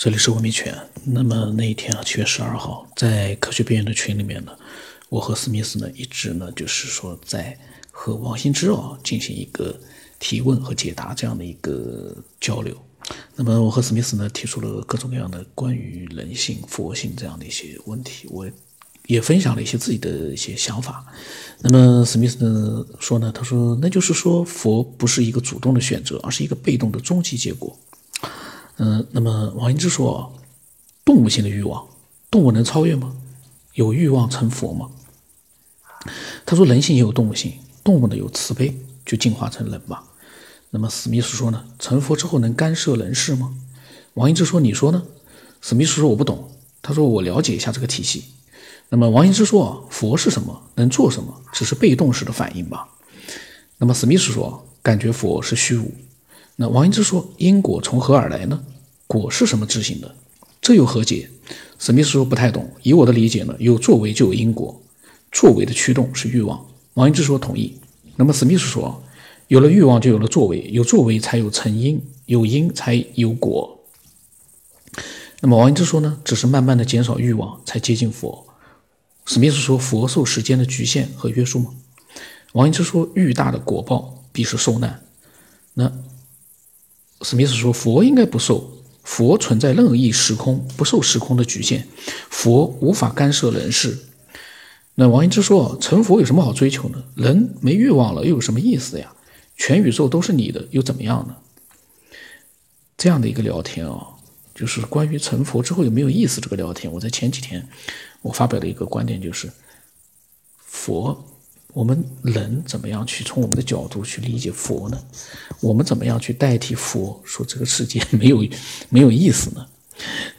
这里是文明犬。那么那一天啊，七月十二号，在科学边缘的群里面呢，我和史密斯呢一直呢就是说在和王新之啊进行一个提问和解答这样的一个交流。那么我和史密斯呢提出了各种各样的关于人性、佛性这样的一些问题，我也分享了一些自己的一些想法。那么史密斯呢说呢，他说那就是说佛不是一个主动的选择，而是一个被动的终极结果。嗯，那么王英之说，动物性的欲望，动物能超越吗？有欲望成佛吗？他说人性也有动物性，动物呢有慈悲，就进化成人吧。那么史密斯说呢，成佛之后能干涉人事吗？王英之说，你说呢？史密斯说我不懂，他说我了解一下这个体系。那么王英之说，佛是什么？能做什么？只是被动式的反应吧。那么史密斯说，感觉佛是虚无。那王英之说：“因果从何而来呢？果是什么执行的？这又何解？”史密斯说：“不太懂。以我的理解呢，有作为就有因果，作为的驱动是欲望。”王英之说：“同意。”那么史密斯说：“有了欲望就有了作为，有作为才有成因，有因才有果。”那么王英之说呢？只是慢慢的减少欲望才接近佛。史密斯说：“佛受时间的局限和约束吗？”王英之说：“欲大的果报必是受难。”那。史密斯说：“佛应该不受，佛存在任意时空，不受时空的局限，佛无法干涉人事。”那王一之说：“成佛有什么好追求呢？人没欲望了，又有什么意思呀？全宇宙都是你的，又怎么样呢？”这样的一个聊天啊，就是关于成佛之后有没有意思这个聊天。我在前几天我发表的一个观点就是，佛。我们人怎么样去从我们的角度去理解佛呢？我们怎么样去代替佛说这个世界没有 没有意思呢？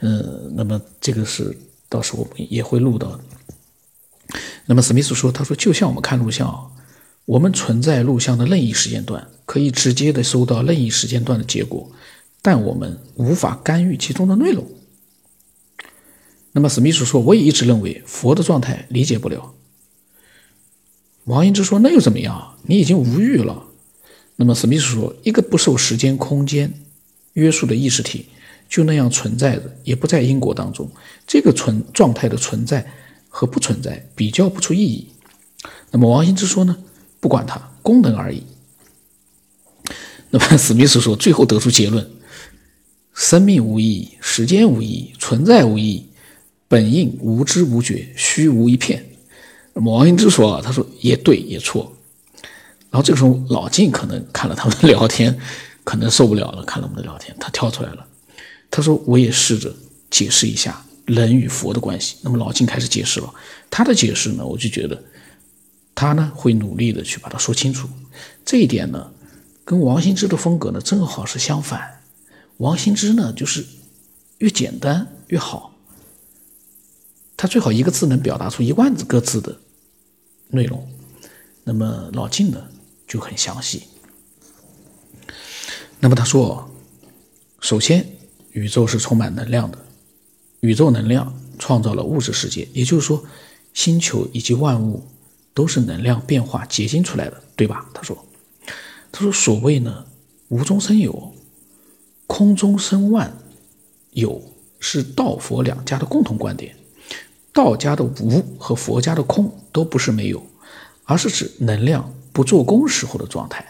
嗯，那么这个是到时候我们也会录到的。那么史密斯说：“他说就像我们看录像，我们存在录像的任意时间段，可以直接的收到任意时间段的结果，但我们无法干预其中的内容。”那么史密斯说：“我也一直认为佛的状态理解不了。”王英之说：“那又怎么样？你已经无欲了。”那么史密斯说：“一个不受时间、空间约束的意识体，就那样存在着，也不在因果当中。这个存状态的存在和不存在，比较不出意义。”那么王英之说呢？不管它，功能而已。那么史密斯说：“最后得出结论：生命无意义，时间无意义，存在无意义，本应无知无觉，虚无一片。”王英之说啊：“他说也对也错。”然后这个时候老晋可能看了他们的聊天，可能受不了了，看了我们的聊天，他跳出来了。他说：“我也试着解释一下人与佛的关系。”那么老晋开始解释了。他的解释呢，我就觉得他呢会努力的去把它说清楚。这一点呢，跟王新之的风格呢正好是相反。王新之呢，就是越简单越好。他最好一个字能表达出一万个字的内容，那么老晋呢就很详细。那么他说，首先宇宙是充满能量的，宇宙能量创造了物质世界，也就是说，星球以及万物都是能量变化结晶出来的，对吧？他说，他说所谓呢无中生有，空中生万有，是道佛两家的共同观点。道家的无和佛家的空都不是没有，而是指能量不做功时候的状态。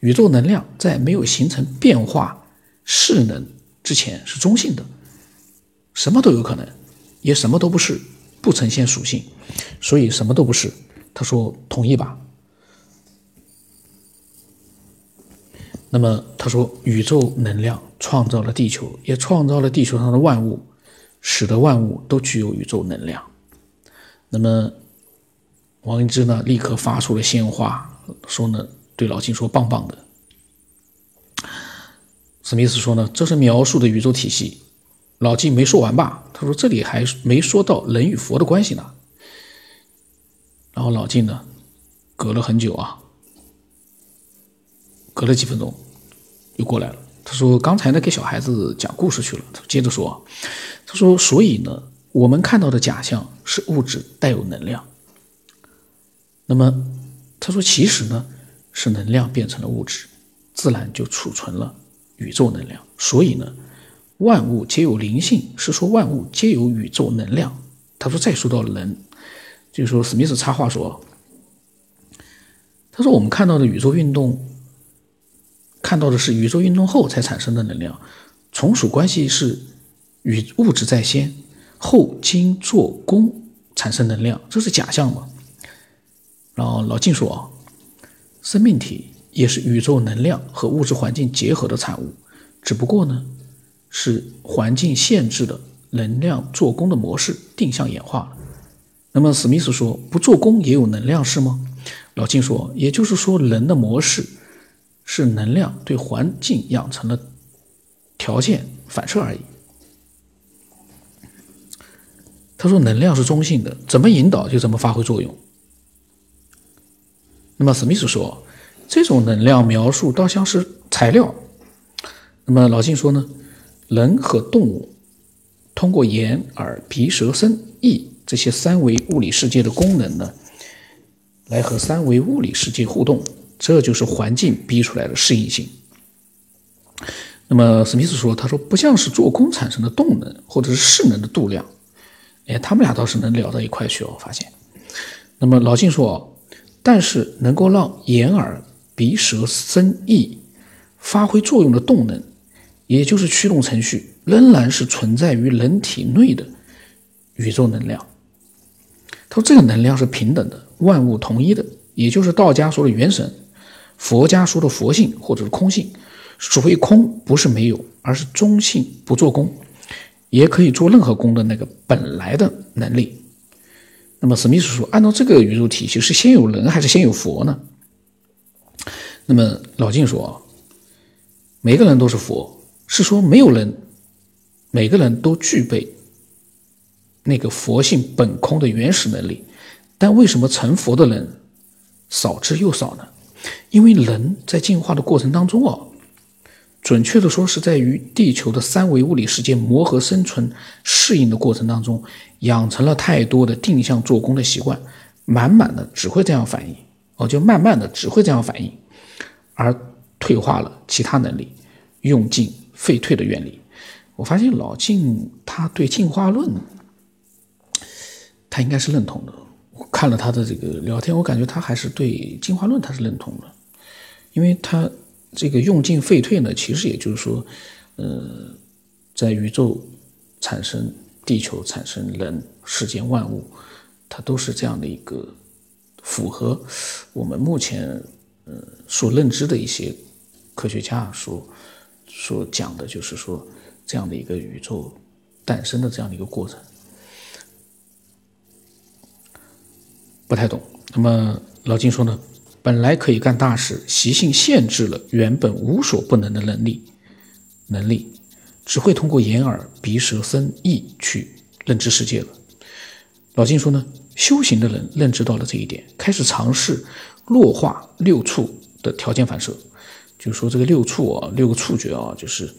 宇宙能量在没有形成变化势能之前是中性的，什么都有可能，也什么都不是，不呈现属性，所以什么都不是。他说同意吧？那么他说宇宙能量创造了地球，也创造了地球上的万物。使得万物都具有宇宙能量。那么，王英之呢，立刻发出了鲜花，说呢，对老金说：“棒棒的。”史密斯说呢，这是描述的宇宙体系。老金没说完吧？他说：“这里还没说到人与佛的关系呢。”然后老金呢，隔了很久啊，隔了几分钟，又过来了。他说：“刚才呢，给小孩子讲故事去了。”他接着说。说：“所以呢，我们看到的假象是物质带有能量。那么，他说其实呢，是能量变成了物质，自然就储存了宇宙能量。所以呢，万物皆有灵性，是说万物皆有宇宙能量。他说，再说到人，就是说史密斯插话说，他说我们看到的宇宙运动，看到的是宇宙运动后才产生的能量，从属关系是与物质在先，后经做功产生能量，这是假象嘛？然后老晋说啊，生命体也是宇宙能量和物质环境结合的产物，只不过呢，是环境限制的。能量做功的模式定向演化了。那么史密斯说：“不做功也有能量是吗？”老金说：“也就是说，人的模式是能量对环境养成了条件反射而已。”他说：“能量是中性的，怎么引导就怎么发挥作用。”那么史密斯说：“这种能量描述倒像是材料。”那么老金说呢：“人和动物。”通过眼、耳、鼻、舌、身、意这些三维物理世界的功能呢，来和三维物理世界互动，这就是环境逼出来的适应性。那么史密斯说：“他说不像是做功产生的动能或者是势能的度量，哎，他们俩倒是能聊到一块去哦。发现。那么老晋说，但是能够让眼、耳、鼻、舌、身、意发挥作用的动能，也就是驱动程序。”仍然是存在于人体内的宇宙能量。他说：“这个能量是平等的，万物统一的，也就是道家说的元神，佛家说的佛性或者是空性。所谓空，不是没有，而是中性，不做功，也可以做任何功的那个本来的能力。”那么史密斯说：“按照这个宇宙体系，是先有人还是先有佛呢？”那么老静说：“每个人都是佛，是说没有人。”每个人都具备那个佛性本空的原始能力，但为什么成佛的人少之又少呢？因为人在进化的过程当中啊，准确的说是在于地球的三维物理世界磨合、生存、适应的过程当中，养成了太多的定向做功的习惯，满满的只会这样反应，哦，就慢慢的只会这样反应，而退化了其他能力，用进废退的原理。我发现老晋他对进化论，他应该是认同的。我看了他的这个聊天，我感觉他还是对进化论他是认同的，因为他这个用进废退呢，其实也就是说，呃，在宇宙产生地球、产生人、世间万物，它都是这样的一个符合我们目前呃所认知的一些科学家所所讲的，就是说。这样的一个宇宙诞生的这样的一个过程，不太懂。那么老金说呢，本来可以干大事，习性限制了原本无所不能的能力，能力只会通过眼耳鼻舌身意去认知世界了。老金说呢，修行的人认知到了这一点，开始尝试弱化六触的条件反射，就是说这个六触啊，六个触觉啊，就是。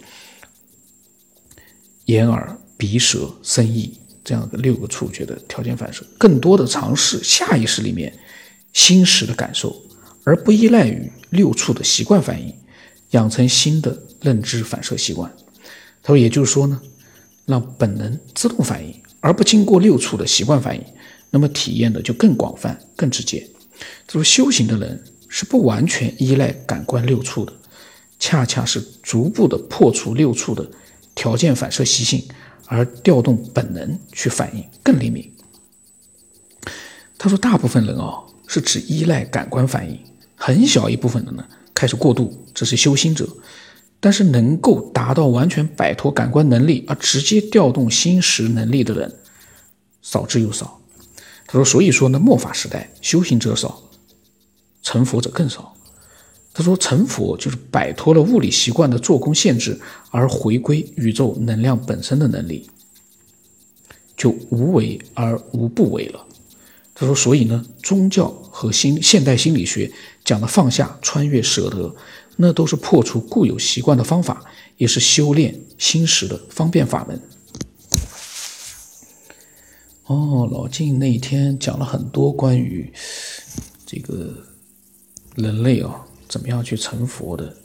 眼耳鼻舌身意这样的六个触觉的条件反射，更多的尝试下意识里面心识的感受，而不依赖于六处的习惯反应，养成新的认知反射习惯。他说，也就是说呢，让本能自动反应，而不经过六处的习惯反应，那么体验的就更广泛、更直接。他说，修行的人是不完全依赖感官六处的，恰恰是逐步的破除六处的。条件反射习性，而调动本能去反应更灵敏。他说：“大部分人啊，是只依赖感官反应，很小一部分人呢开始过度，这是修心者。但是能够达到完全摆脱感官能力而直接调动心识能力的人，少之又少。”他说：“所以说呢，末法时代修行者少，成佛者更少。”他说：“成佛就是摆脱了物理习惯的做工限制，而回归宇宙能量本身的能力，就无为而无不为了。”他说：“所以呢，宗教和心现代心理学讲的放下、穿越、舍得，那都是破除固有习惯的方法，也是修炼心识的方便法门。”哦，老静那一天讲了很多关于这个人类啊。怎么样去成佛的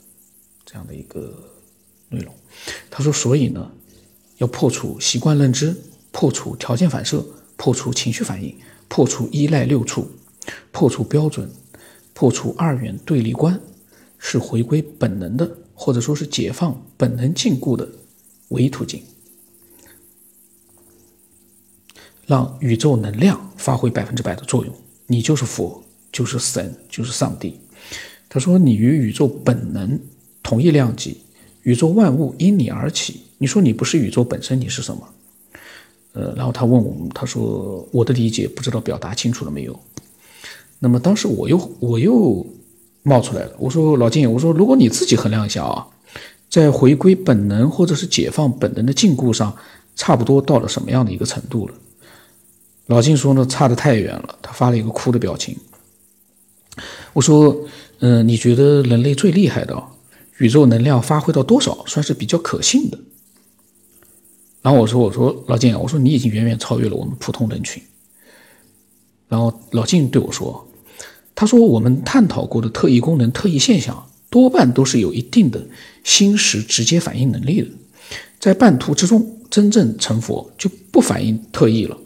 这样的一个内容？他说：“所以呢，要破除习惯认知，破除条件反射，破除情绪反应，破除依赖六处，破除标准，破除二元对立观，是回归本能的，或者说是解放本能禁锢的唯一途径。让宇宙能量发挥百分之百的作用，你就是佛，就是神，就是上帝。他说：“你与宇宙本能同一量级，宇宙万物因你而起。你说你不是宇宙本身，你是什么？”呃，然后他问我们，他说：“我的理解不知道表达清楚了没有？”那么当时我又我又冒出来了，我说：“老金，我说如果你自己衡量一下啊，在回归本能或者是解放本能的禁锢上，差不多到了什么样的一个程度了？”老金说呢，差得太远了。他发了一个哭的表情。我说，嗯，你觉得人类最厉害的宇宙能量发挥到多少算是比较可信的？然后我说，我说老金，我说你已经远远超越了我们普通人群。然后老金对我说，他说我们探讨过的特异功能、特异现象，多半都是有一定的心识直接反应能力的，在半途之中真正成佛就不反映特异了。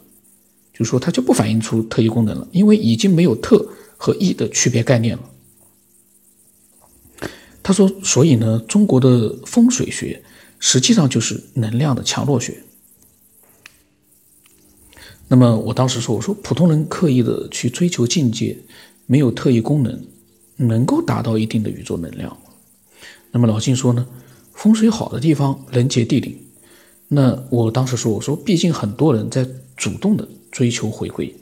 就是说，它就不反映出特异功能了，因为已经没有特和异的区别概念了。他说：“所以呢，中国的风水学实际上就是能量的强弱学。”那么我当时说：“我说普通人刻意的去追求境界，没有特异功能，能够达到一定的宇宙能量。”那么老金说呢：“风水好的地方，人杰地灵。”那我当时说：“我说，毕竟很多人在主动的。”追求回归，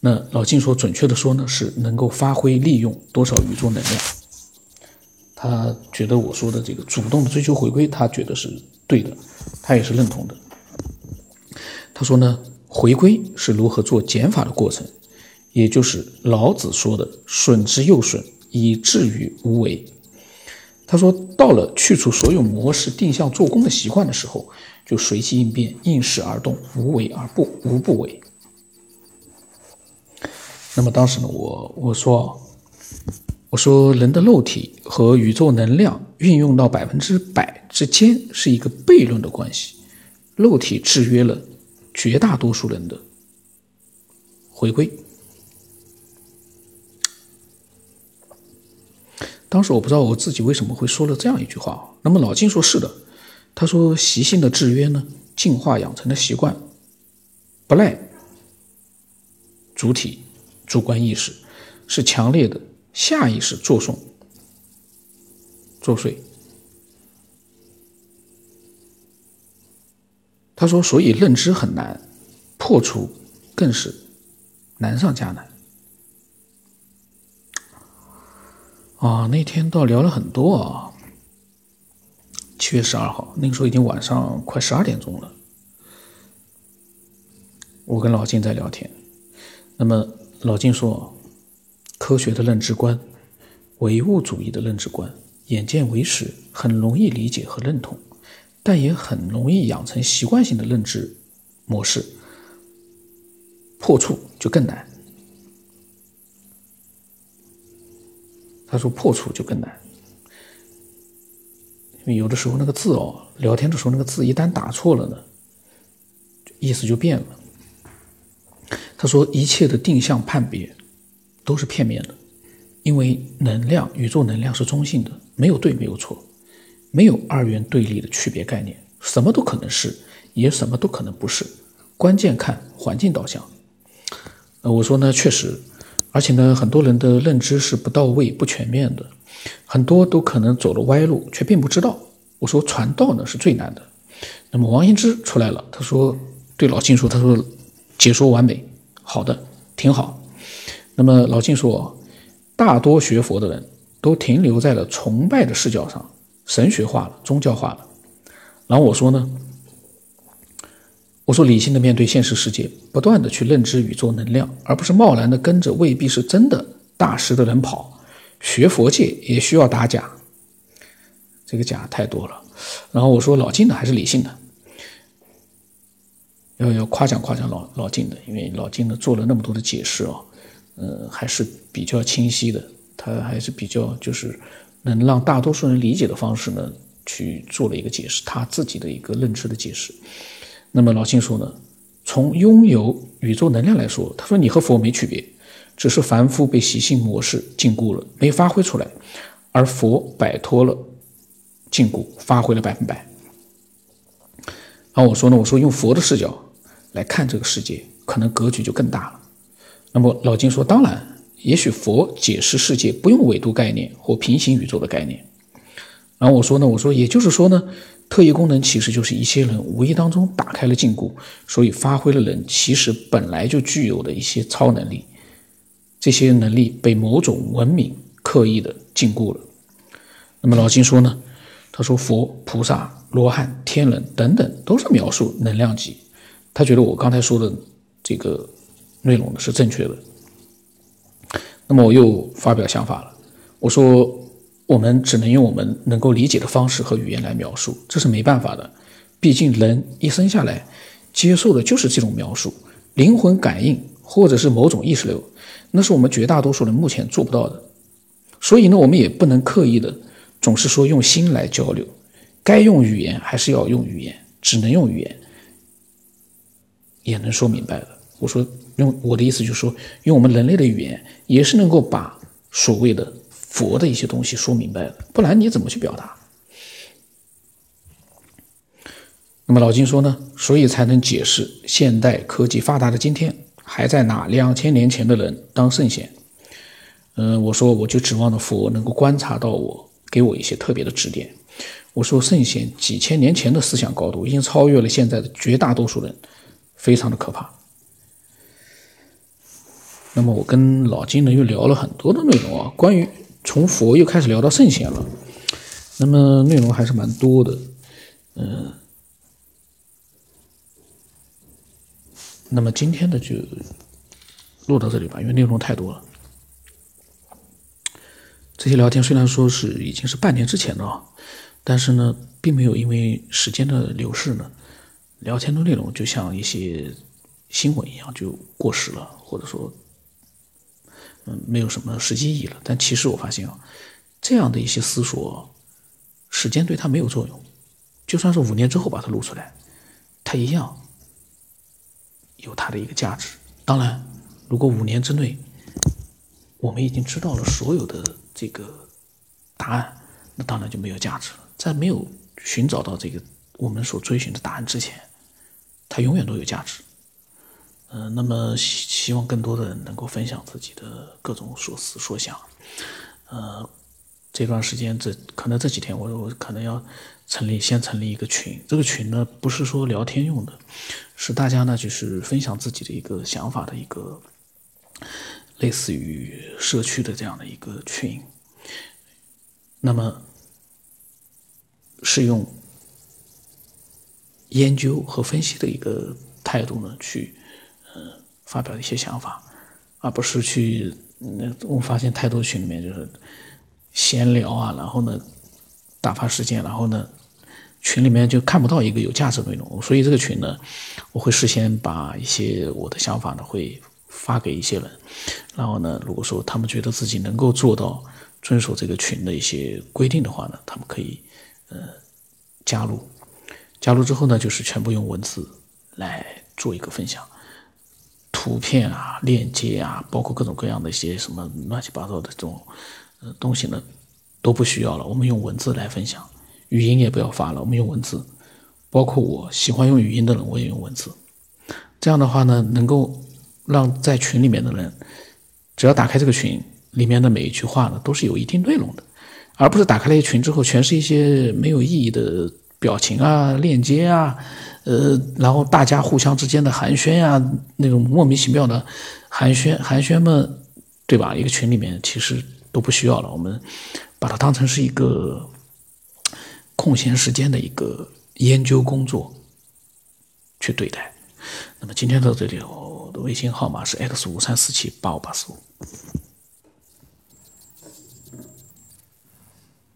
那老金说，准确的说呢，是能够发挥利用多少宇宙能量。他觉得我说的这个主动的追求回归，他觉得是对的，他也是认同的。他说呢，回归是如何做减法的过程，也就是老子说的“损之又损，以至于无为”。他说，到了去除所有模式定向做功的习惯的时候。就随机应变，应势而动，无为而不无不为。那么当时呢，我我说，我说人的肉体和宇宙能量运用到百分之百之间是一个悖论的关系，肉体制约了绝大多数人的回归。当时我不知道我自己为什么会说了这样一句话。那么老金说是的。他说：“习性的制约呢，进化养成的习惯，不赖主体主观意识，是强烈的下意识作祟作祟。”他说：“所以认知很难，破除更是难上加难。”啊，那天倒聊了很多啊。七月十二号，那个时候已经晚上快十二点钟了。我跟老金在聊天，那么老金说，科学的认知观、唯物主义的认知观，眼见为实，很容易理解和认同，但也很容易养成习惯性的认知模式，破处就更难。他说破处就更难。因为有的时候那个字哦，聊天的时候那个字一旦打错了呢，意思就变了。他说一切的定向判别都是片面的，因为能量、宇宙能量是中性的，没有对，没有错，没有二元对立的区别概念，什么都可能是，也什么都可能不是，关键看环境导向。呃，我说呢，确实，而且呢，很多人的认知是不到位、不全面的。很多都可能走了歪路，却并不知道。我说传道呢是最难的。那么王羲之出来了，他说对老金说，他说解说完美，好的，挺好。那么老金说，大多学佛的人都停留在了崇拜的视角上，神学化了，宗教化了。然后我说呢，我说理性的面对现实世界，不断的去认知宇宙能量，而不是贸然的跟着未必是真的大师的人跑。学佛界也需要打假，这个假太多了。然后我说老金的还是理性的，要要夸奖夸奖老老金的，因为老金呢做了那么多的解释哦，呃还是比较清晰的，他还是比较就是能让大多数人理解的方式呢，去做了一个解释，他自己的一个认知的解释。那么老金说呢，从拥有宇宙能量来说，他说你和佛没区别，只是凡夫被习性模式禁锢了，没发挥出来，而佛摆脱了禁锢，发挥了百分百。然后我说呢，我说用佛的视角来看这个世界，可能格局就更大了。那么老金说，当然。也许佛解释世界不用纬度概念或平行宇宙的概念，然后我说呢，我说也就是说呢，特异功能其实就是一些人无意当中打开了禁锢，所以发挥了人其实本来就具有的一些超能力，这些能力被某种文明刻意的禁锢了。那么老金说呢，他说佛、菩萨、罗汉、天人等等都是描述能量级，他觉得我刚才说的这个内容呢是正确的。那么我又发表想法了，我说我们只能用我们能够理解的方式和语言来描述，这是没办法的。毕竟人一生下来接受的就是这种描述，灵魂感应或者是某种意识流，那是我们绝大多数人目前做不到的。所以呢，我们也不能刻意的总是说用心来交流，该用语言还是要用语言，只能用语言也能说明白的。我说。用我的意思就是说，用我们人类的语言也是能够把所谓的佛的一些东西说明白了，不然你怎么去表达？那么老金说呢，所以才能解释现代科技发达的今天，还在拿两千年前的人当圣贤。嗯，我说我就指望着佛能够观察到我，给我一些特别的指点。我说圣贤几千年前的思想高度已经超越了现在的绝大多数人，非常的可怕。那么我跟老金呢又聊了很多的内容啊，关于从佛又开始聊到圣贤了，那么内容还是蛮多的，嗯，那么今天的就录到这里吧，因为内容太多了。这些聊天虽然说是已经是半年之前的啊，但是呢，并没有因为时间的流逝呢，聊天的内容就像一些新闻一样就过时了，或者说。嗯，没有什么实际意义了。但其实我发现啊，这样的一些思索，时间对他没有作用。就算是五年之后把它录出来，它一样有它的一个价值。当然，如果五年之内我们已经知道了所有的这个答案，那当然就没有价值了。在没有寻找到这个我们所追寻的答案之前，它永远都有价值。嗯，那么希希望更多的人能够分享自己的各种所思所想。呃，这段时间这可能这几天我我可能要成立先成立一个群，这个群呢不是说聊天用的，是大家呢就是分享自己的一个想法的一个类似于社区的这样的一个群。那么是用研究和分析的一个态度呢去。发表一些想法，而不是去那我发现太多群里面就是闲聊啊，然后呢打发时间，然后呢群里面就看不到一个有价值的内容，所以这个群呢，我会事先把一些我的想法呢会发给一些人，然后呢如果说他们觉得自己能够做到遵守这个群的一些规定的话呢，他们可以呃加入，加入之后呢就是全部用文字来做一个分享。图片啊，链接啊，包括各种各样的一些什么乱七八糟的这种呃东西呢，都不需要了。我们用文字来分享，语音也不要发了，我们用文字。包括我喜欢用语音的人，我也用文字。这样的话呢，能够让在群里面的人，只要打开这个群里面的每一句话呢，都是有一定内容的，而不是打开了一群之后，全是一些没有意义的表情啊、链接啊。呃，然后大家互相之间的寒暄呀，那种莫名其妙的寒暄寒暄嘛，对吧？一个群里面其实都不需要了，我们把它当成是一个空闲时间的一个研究工作去对待。那么今天到这里，我的微信号码是 x 五三四七八五八四五。